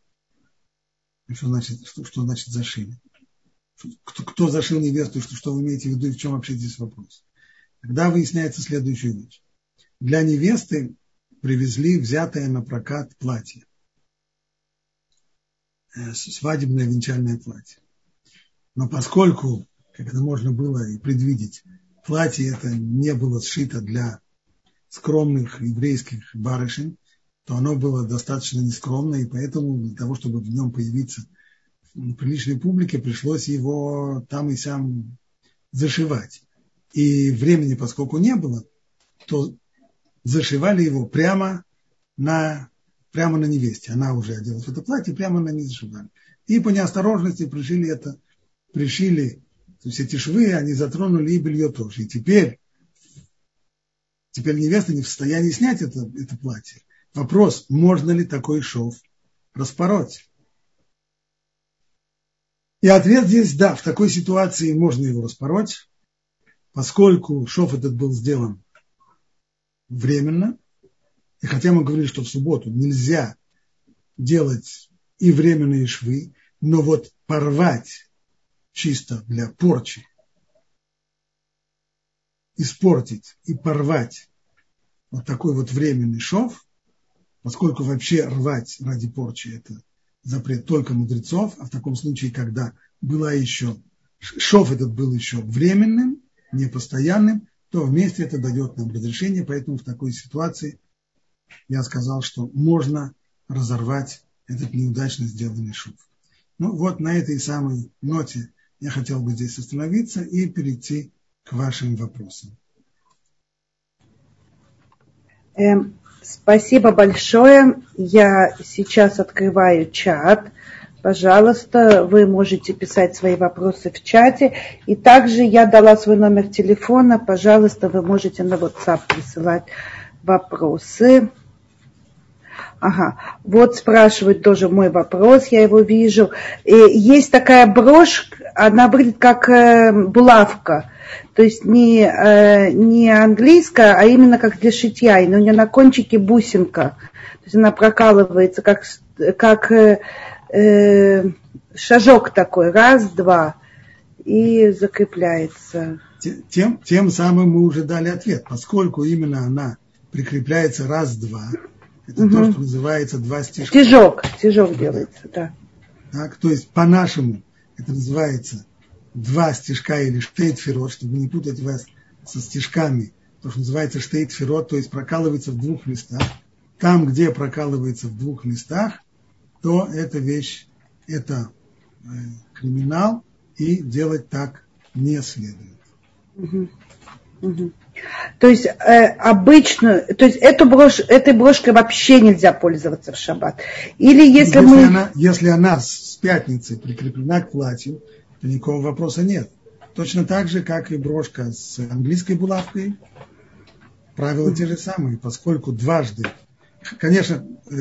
Что значит, что, что значит зашили? кто, кто зашил невесту, что, что вы имеете в виду и в чем вообще здесь вопрос. Тогда выясняется следующая вещь. Для невесты привезли взятое на прокат платье. Э, свадебное венчальное платье. Но поскольку, как это можно было и предвидеть, платье это не было сшито для скромных еврейских барышень, то оно было достаточно нескромное, и поэтому для того, чтобы в нем появиться – приличной публике пришлось его там и сям зашивать. И времени, поскольку не было, то зашивали его прямо на, прямо на невесте. Она уже оделась в это платье, прямо на ней зашивали. И по неосторожности пришили это, пришили, то есть эти швы, они затронули и белье тоже. И теперь, теперь невеста не в состоянии снять это, это платье. Вопрос, можно ли такой шов распороть? И ответ здесь да, в такой ситуации можно его распороть, поскольку шов этот был сделан временно. И хотя мы говорили, что в субботу нельзя делать и временные швы, но вот порвать чисто для порчи, испортить и порвать вот такой вот временный шов, поскольку вообще рвать ради порчи это запрет только мудрецов, а в таком случае, когда была еще, шов этот был еще временным, не постоянным, то вместе это дает нам разрешение, поэтому в такой ситуации я сказал, что можно разорвать этот неудачно сделанный шов. Ну вот на этой самой ноте я хотел бы здесь остановиться и перейти к вашим вопросам. Эм, Спасибо большое. Я сейчас открываю чат. Пожалуйста, вы можете писать свои вопросы в чате. И также я дала свой номер телефона. Пожалуйста, вы можете на WhatsApp присылать вопросы. Ага, вот спрашивают тоже мой вопрос, я его вижу. И есть такая брошь, она выглядит как э, булавка то есть не, э, не английская, а именно как для шитья, и у нее на кончике бусинка, то есть она прокалывается как, как э, э, шажок такой, раз, два, и закрепляется. Тем, тем самым мы уже дали ответ, поскольку именно она прикрепляется раз-два, Это угу. то, что называется два стежка. Стежок, стежок делается, да. Так, то есть по-нашему это называется два стежка или штейтферот, чтобы не путать вас со стежками. То, что называется штейтферот, то есть прокалывается в двух местах. Там, где прокалывается в двух местах, то эта вещь, это э, криминал, и делать так не следует. Угу. Угу. То есть э, обычную, то есть эту брошь, этой брошкой вообще нельзя пользоваться в шаббат. Или если, если мы... Она, если она с пятницы прикреплена к платью, то никакого вопроса нет. Точно так же, как и брошка с английской булавкой, правила те же самые, поскольку дважды, конечно, э,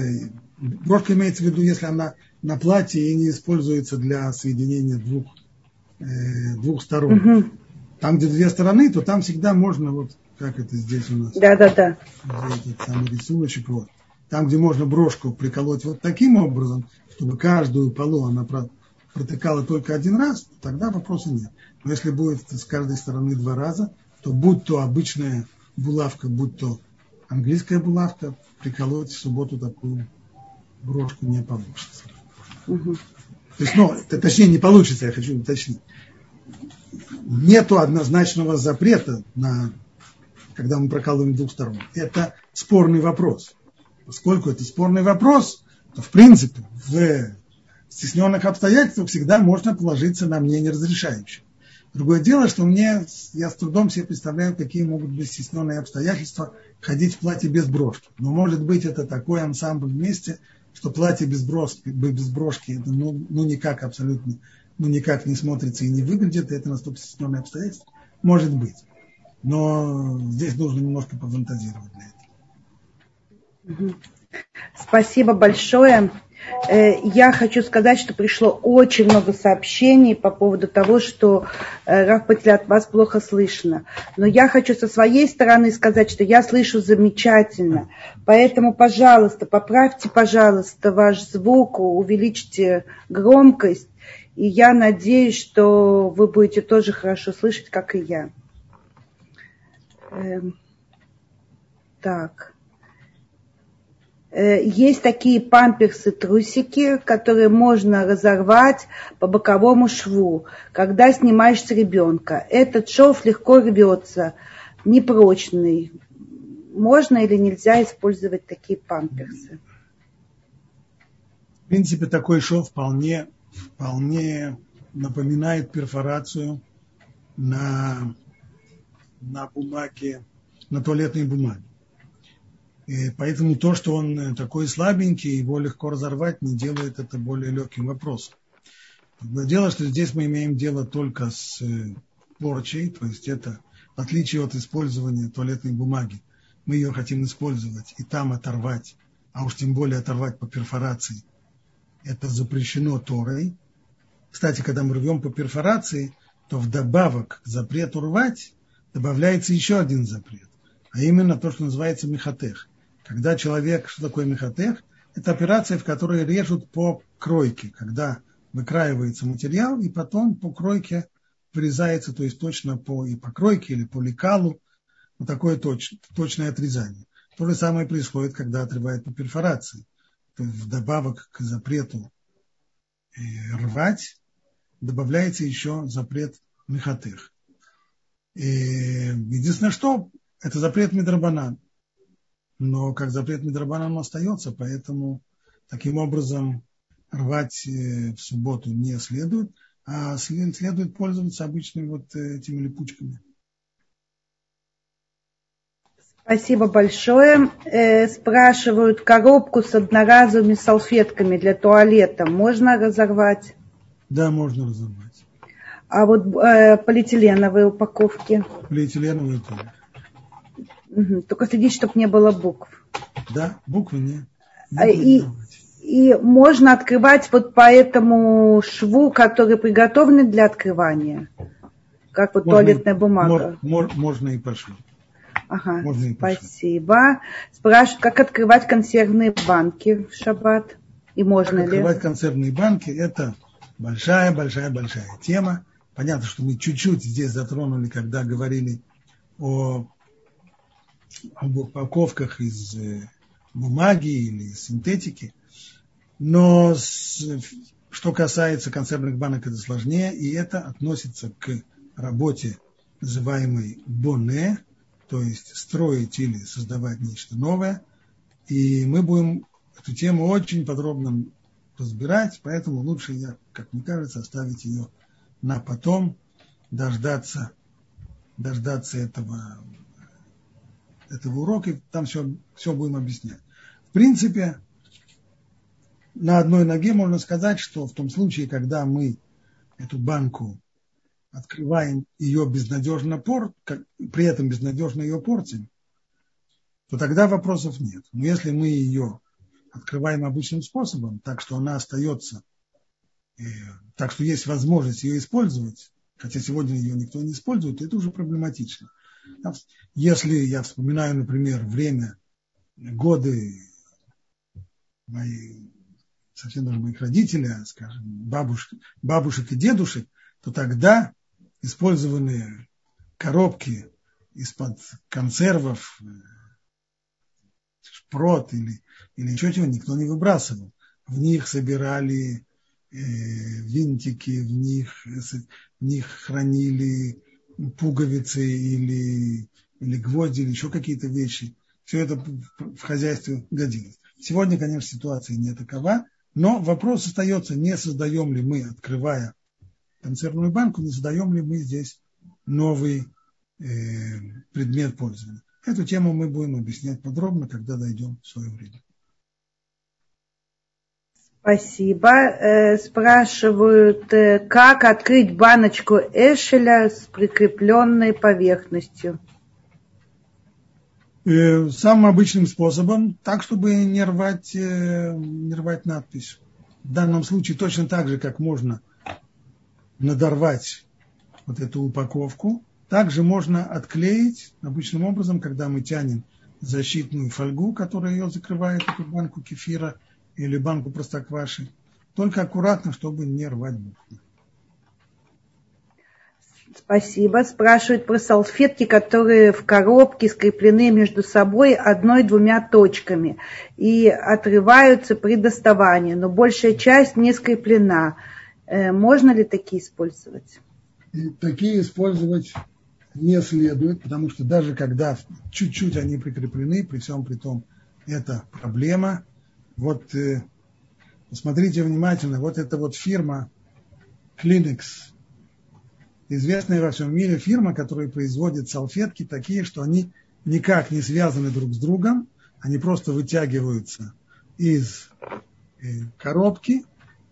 брошка имеется в виду, если она на платье и не используется для соединения двух, э, двух сторон. Угу. Там, где две стороны, то там всегда можно, вот как это здесь у нас. Да, да, да. Этот самый рисуночек, вот. Там, где можно брошку приколоть вот таким образом, чтобы каждую полу она протыкала только один раз, тогда вопроса нет. Но если будет с каждой стороны два раза, то будь то обычная булавка, будь то английская булавка, приколоть в субботу такую брошку не получится. Угу. То есть, ну, точнее, не получится, я хочу уточнить нету однозначного запрета на когда мы прокалываем двух сторон. Это спорный вопрос. Поскольку это спорный вопрос, то в принципе в стесненных обстоятельствах всегда можно положиться на мнение разрешающее. Другое дело, что мне, я с трудом себе представляю, какие могут быть стесненные обстоятельства ходить в платье без брошки. Но может быть это такой ансамбль вместе, что платье без брошки, без брошки это ну, ну никак абсолютно ну, никак не смотрится и не выглядит, и это настолько стесненное обстоятельство, может быть. Но здесь нужно немножко пофантазировать для этого. Спасибо большое. Э, я хочу сказать, что пришло очень много сообщений по поводу того, что э, Раф от вас плохо слышно. Но я хочу со своей стороны сказать, что я слышу замечательно. Поэтому, пожалуйста, поправьте, пожалуйста, ваш звук, увеличьте громкость. И я надеюсь, что вы будете тоже хорошо слышать, как и я. Эм, так. Э, есть такие памперсы, трусики, которые можно разорвать по боковому шву, когда снимаешь с ребенка. Этот шов легко рвется, непрочный. Можно или нельзя использовать такие памперсы? В принципе, такой шов вполне вполне напоминает перфорацию на, на бумаге, на туалетной бумаге. И поэтому то, что он такой слабенький, его легко разорвать, не делает это более легким вопросом. Другое дело, что здесь мы имеем дело только с э, порчей, то есть это в отличие от использования туалетной бумаги, мы ее хотим использовать и там оторвать, а уж тем более оторвать по перфорации – это запрещено Торой. Кстати, когда мы рвем по перфорации, то вдобавок к запрету рвать добавляется еще один запрет, а именно то, что называется мехатех. Когда человек, что такое мехатех? Это операция, в которой режут по кройке, когда выкраивается материал, и потом по кройке вырезается, то есть точно по, и по кройке или по лекалу, вот такое точ, точное отрезание. То же самое происходит, когда отрывают по перфорации вдобавок к запрету э, рвать, добавляется еще запрет мехатых. И единственное, что это запрет Мидрабанан. Но как запрет Мидрабанан он остается, поэтому таким образом рвать э, в субботу не следует, а следует пользоваться обычными вот э, этими липучками. Спасибо большое. Э, спрашивают, коробку с одноразовыми салфетками для туалета можно разорвать? Да, можно разорвать. А вот э, полиэтиленовые упаковки? Полиэтиленовые тоже. Угу. Только следить, чтобы не было букв. Да, буквы не. не а, и, и можно открывать вот по этому шву, который приготовлен для открывания. Как вот можно, туалетная бумага. Мор, можно и по шву. Ага, Можно спасибо. Спрашивают, как открывать консервные банки в шаббат? И можно как ли? Открывать консервные банки – это большая-большая-большая тема. Понятно, что мы чуть-чуть здесь затронули, когда говорили о, об упаковках из э, бумаги или синтетики. Но с, что касается консервных банок, это сложнее, и это относится к работе, называемой боне, то есть строить или создавать нечто новое. И мы будем эту тему очень подробно разбирать, поэтому лучше, я, как мне кажется, оставить ее на потом, дождаться, дождаться этого, этого урока, и там все, все будем объяснять. В принципе, на одной ноге можно сказать, что в том случае, когда мы эту банку открываем, ее безнадежно пор, при этом безнадежно ее портим, то тогда вопросов нет. Но если мы ее открываем обычным способом, так что она остается, э, так что есть возможность ее использовать, хотя сегодня ее никто не использует, это уже проблематично. Если я вспоминаю, например, время, годы моей, совсем даже моих родителей, скажем, бабушек, бабушек и дедушек, то тогда использованные коробки из-под консервов, э, шпрот или, или еще чего никто не выбрасывал. В них собирали э, винтики, в них, в них хранили пуговицы или, или гвозди, или еще какие-то вещи. Все это в хозяйстве годилось. Сегодня, конечно, ситуация не такова, но вопрос остается, не создаем ли мы, открывая консервную банку, не создаем ли мы здесь новый э, предмет пользования. Эту тему мы будем объяснять подробно, когда дойдем в свое время. Спасибо. Э, спрашивают, э, как открыть баночку Эшеля с прикрепленной поверхностью? Э, самым обычным способом, так, чтобы не рвать, не рвать надпись. В данном случае точно так же, как можно надорвать вот эту упаковку, также можно отклеить обычным образом, когда мы тянем защитную фольгу, которая ее закрывает, эту банку кефира или банку простокваши, только аккуратно, чтобы не рвать буквы. Спасибо. Спрашивают про салфетки, которые в коробке скреплены между собой одной-двумя точками и отрываются при доставании, но большая часть не скреплена. Э, можно ли такие использовать? И такие использовать не следует, потому что даже когда чуть-чуть они прикреплены, при всем при том, это проблема. Вот э, посмотрите внимательно, вот эта вот фирма Kleenex, известная во всем мире фирма, которая производит салфетки такие, что они никак не связаны друг с другом, они просто вытягиваются из э, коробки,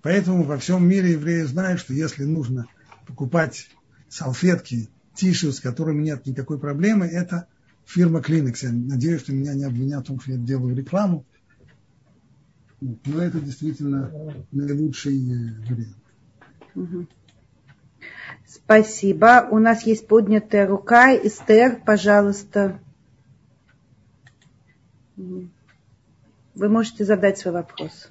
поэтому во всем мире евреи знают, что если нужно покупать салфетки тише, с которыми нет никакой проблемы, это фирма Kleenex. Я надеюсь, что меня не обвинят в том, что я делаю рекламу. Но это действительно наилучший э, вариант. Спасибо. У нас есть поднятая рука. Эстер, пожалуйста. Вы можете задать свой вопрос.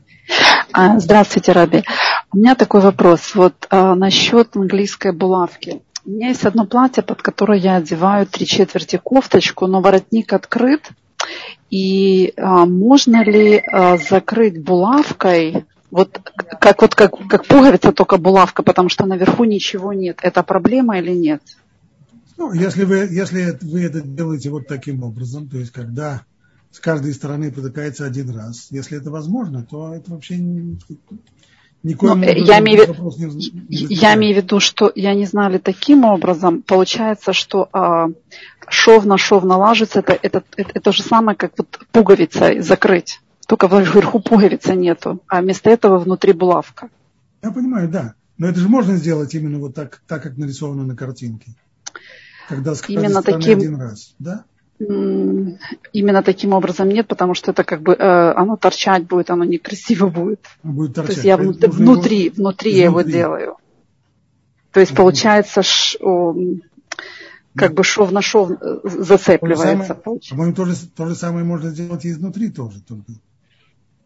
А, здравствуйте, Раби. У меня такой вопрос. Вот а, насчет английской булавки. У меня есть одно платье, под которое я одеваю три четверти кофточку, но воротник открыт. И а, можно ли а, закрыть булавкой, вот как, вот как, как пуговица, только булавка, потому что наверху ничего нет. Это проблема или нет? Ну, если вы, если вы это делаете вот таким образом, то есть когда с каждой стороны потыкается один раз, если это возможно, то это вообще не, Никоим ну, я, имею, не, я имею в виду, что я не знали таким образом. Получается, что а, шов на шов налаживается, это, это, это, это то же самое, как вот пуговица закрыть. Только вверху пуговицы нету, а вместо этого внутри булавка. Я понимаю, да. Но это же можно сделать именно вот так, так как нарисовано на картинке. Когда с именно таким, один раз, да? Именно таким образом нет, потому что это как бы э, оно торчать будет, оно некрасиво будет. будет торчать. То есть я внутри, внутри, его, внутри я его делаю. То есть получается, ш, о, как бы шов на шов э, зацепливается. По-моему, то же, то же самое можно сделать и изнутри тоже. Только.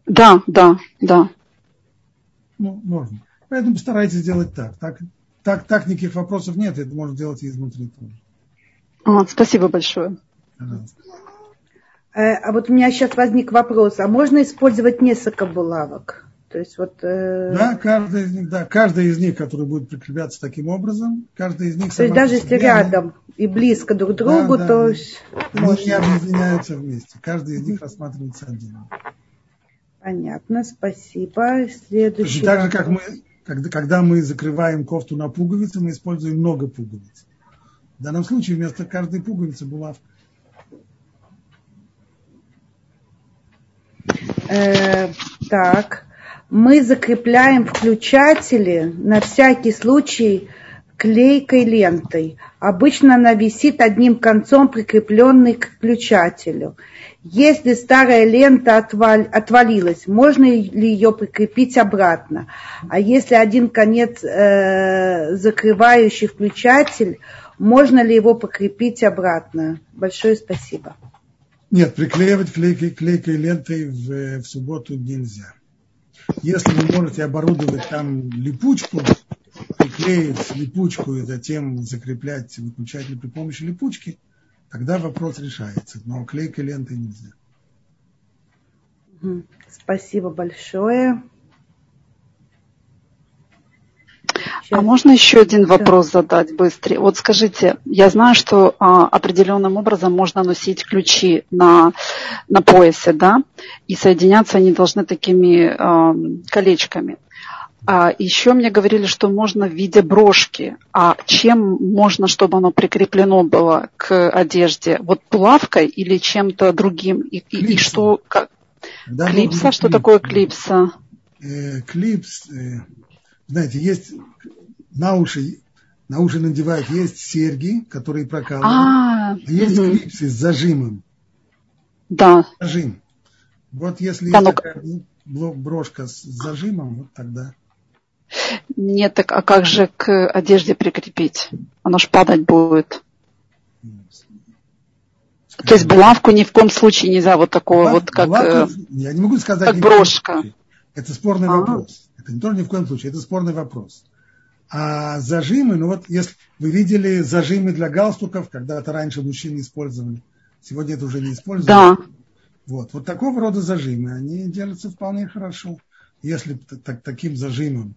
Да, да, да. Ну, можно. Поэтому постарайтесь сделать так. Так, так, так никаких вопросов нет, это можно делать и изнутри тоже. А, спасибо большое. Э, а вот у меня сейчас возник вопрос, а можно использовать несколько булавок? То есть вот... Э... Да, каждый из них, да, каждый из них, который будет прикрепляться таким образом, каждый из них... То есть даже если рядом и близко друг к другу, да, то... Да, они можно... не объединяются вместе, каждый из них рассматривается отдельно. Понятно, спасибо. Следующий. Так же, как мы, когда, когда мы закрываем кофту на пуговицы, мы используем много пуговиц. В данном случае вместо каждой пуговицы булавка. Э, так, мы закрепляем включатели на всякий случай клейкой лентой. Обычно она висит одним концом, прикрепленной к включателю. Если старая лента отвал, отвалилась, можно ли ее прикрепить обратно? А если один конец э, закрывающий включатель, можно ли его покрепить обратно? Большое спасибо. Нет, приклеивать клейкой, клейкой лентой в, в субботу нельзя. Если вы можете оборудовать там липучку, приклеить липучку и затем закреплять выключатель при помощи липучки – тогда вопрос решается. Но клейкой лентой нельзя. Спасибо большое. Сейчас. А можно еще один вопрос задать быстрее? Вот скажите, я знаю, что а, определенным образом можно носить ключи на, на поясе, да, и соединяться они должны такими а, колечками. А еще мне говорили, что можно в виде брошки. А чем можно, чтобы оно прикреплено было к одежде? Вот плавкой или чем-то другим? И, и, и что? Как? Да, клипса? Что клип. такое клипса? Э, клипс, э, знаете, есть на уши, на уши надевают, есть серьги, которые прокалывают. А, есть угу. клипсы с зажимом. Да. Зажим. Вот если да, есть такая брошка с зажимом, вот тогда. Нет, так а как же к одежде прикрепить? Оно ж падать будет. То есть булавку ни в коем случае нельзя вот такого Булав, вот как, булавку, э, я не могу сказать, как брошка. Это спорный а вопрос. Это не только ни в коем случае, это спорный вопрос. А зажимы, ну вот если вы видели зажимы для галстуков, когда это раньше мужчины использовали, сегодня это уже не используют. Да. Вот, вот такого рода зажимы, они делаются вполне хорошо. Если так, таким зажимом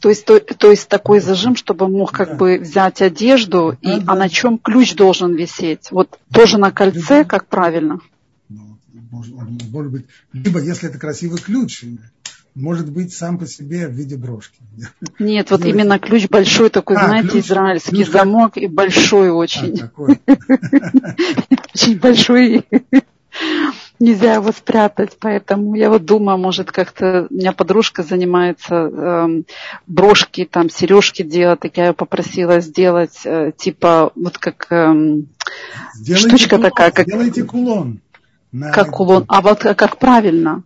то есть, то, то есть такой зажим, чтобы мог как да. бы взять одежду, да, и, да. а на чем ключ должен висеть? Вот тоже на кольце, либо, как правильно? Ну, может, может быть, либо если это красивый ключ, может быть сам по себе в виде брошки. Нет, вот именно ключ большой такой, а, знаете, ключ, израильский ключ замок и большой очень. А, очень большой нельзя его спрятать, поэтому я вот думаю, может как-то у меня подружка занимается э, брошки, там сережки делать, так я ее попросила сделать, э, типа вот как э, штучка кулон, такая, как сделайте кулон. Как кулон, а вот как правильно?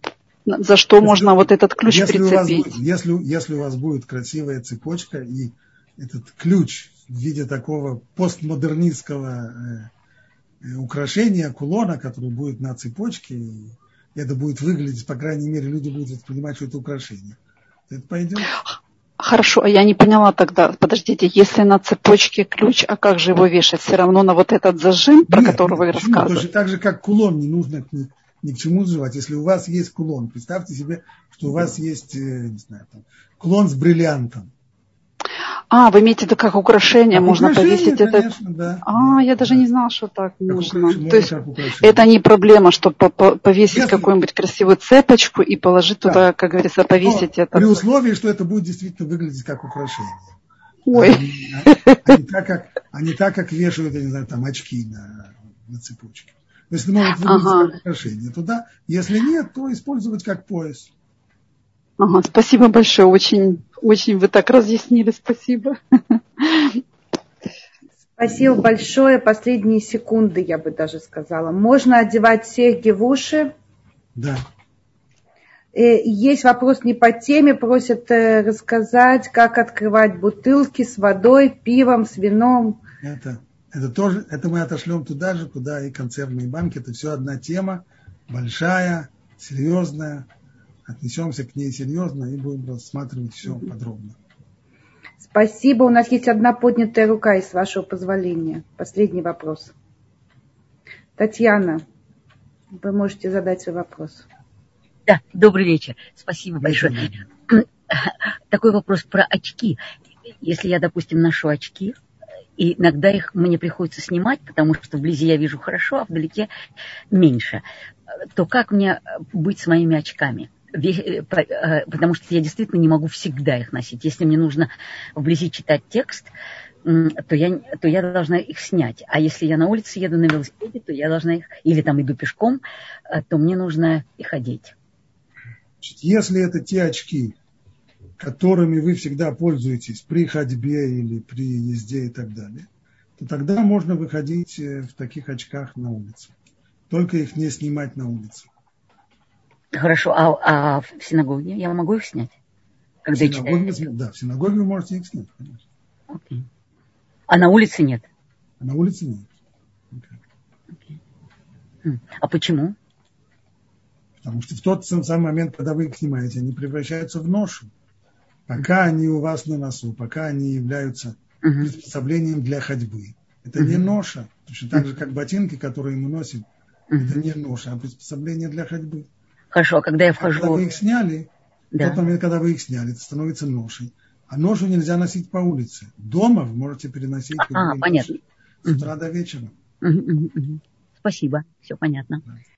За что если, можно вот этот ключ если прицепить? У вас, если, если у вас будет красивая цепочка и этот ключ в виде такого постмодернистского э, Э, украшение кулона, который будет на цепочке, и это будет выглядеть, по крайней мере, люди будут воспринимать, что это украшение. Это пойдет? Хорошо, а я не поняла тогда, подождите, если на цепочке ключ, а как же его вешать? Все равно на вот этот зажим, про нет, который вы рассказывали? Точно так же, как кулон, не нужно ни, к чему сживать. Если у вас есть кулон, представьте себе, что у вас есть, э, не знаю, там, кулон с бриллиантом. А, вы имеете виду как украшение, как можно украшение, повесить конечно, это? Да, а, я даже да. не знала, что так как нужно. То есть это не проблема, чтобы повесить Если... какую-нибудь красивую цепочку и положить да. туда, как говорится, повесить Но это. При условии, что это будет действительно выглядеть как украшение. Ой. А, а, а, не так, как, а не так, как вешают, я не знаю, там очки на, на цепочке. То есть выглядеть ага. как украшение. Туда, если нет, то использовать как пояс. Ага, спасибо большое, очень, очень вы так разъяснили, спасибо. Спасибо большое. Последние секунды, я бы даже сказала. Можно одевать серьги в уши? Да. Э, есть вопрос не по теме, просят э, рассказать, как открывать бутылки с водой, пивом, с вином. Это, это тоже, это мы отошлем туда же, куда и консервные банки. Это все одна тема, большая, серьезная отнесемся к ней серьезно и будем рассматривать все подробно. Спасибо. У нас есть одна поднятая рука, из вашего позволения. Последний вопрос. Татьяна, вы можете задать свой вопрос. Да, добрый вечер. Спасибо большое. Такой вопрос про очки. Если я, допустим, ношу очки, и иногда их мне приходится снимать, потому что вблизи я вижу хорошо, а вдалеке меньше, то как мне быть с моими очками? Э, потому что я действительно не могу всегда их носить. Если мне нужно вблизи читать текст, то я, то я должна их снять. А если я на улице еду на велосипеде, то я должна их, или там иду пешком, э, то мне нужно их одеть. Если это те очки, которыми вы всегда пользуетесь при ходьбе или при езде и так далее, то тогда можно выходить э, в таких очках на улицу. Только их не снимать на улицу. Хорошо, а, а в синагоге я могу их снять? Когда в синагоге, читаю? да, в синагоге вы можете их снять, конечно. Okay. А на улице нет? А на улице нет. Okay. Okay. А почему? Потому что в тот самый момент, когда вы их снимаете, они превращаются в ношу. Пока они у вас на носу, пока они являются uh-huh. приспособлением для ходьбы. Это uh-huh. не ноша. Точно так же, как ботинки, которые мы носим. Uh-huh. Это не ноша, а приспособление для ходьбы. Хорошо, а когда я вхожу... А когда вы их сняли, да. в тот момент, когда вы их сняли, это становится ношей. А ношу нельзя носить по улице. Дома вы можете переносить а, понятно. с утра до вечера. Спасибо, все понятно.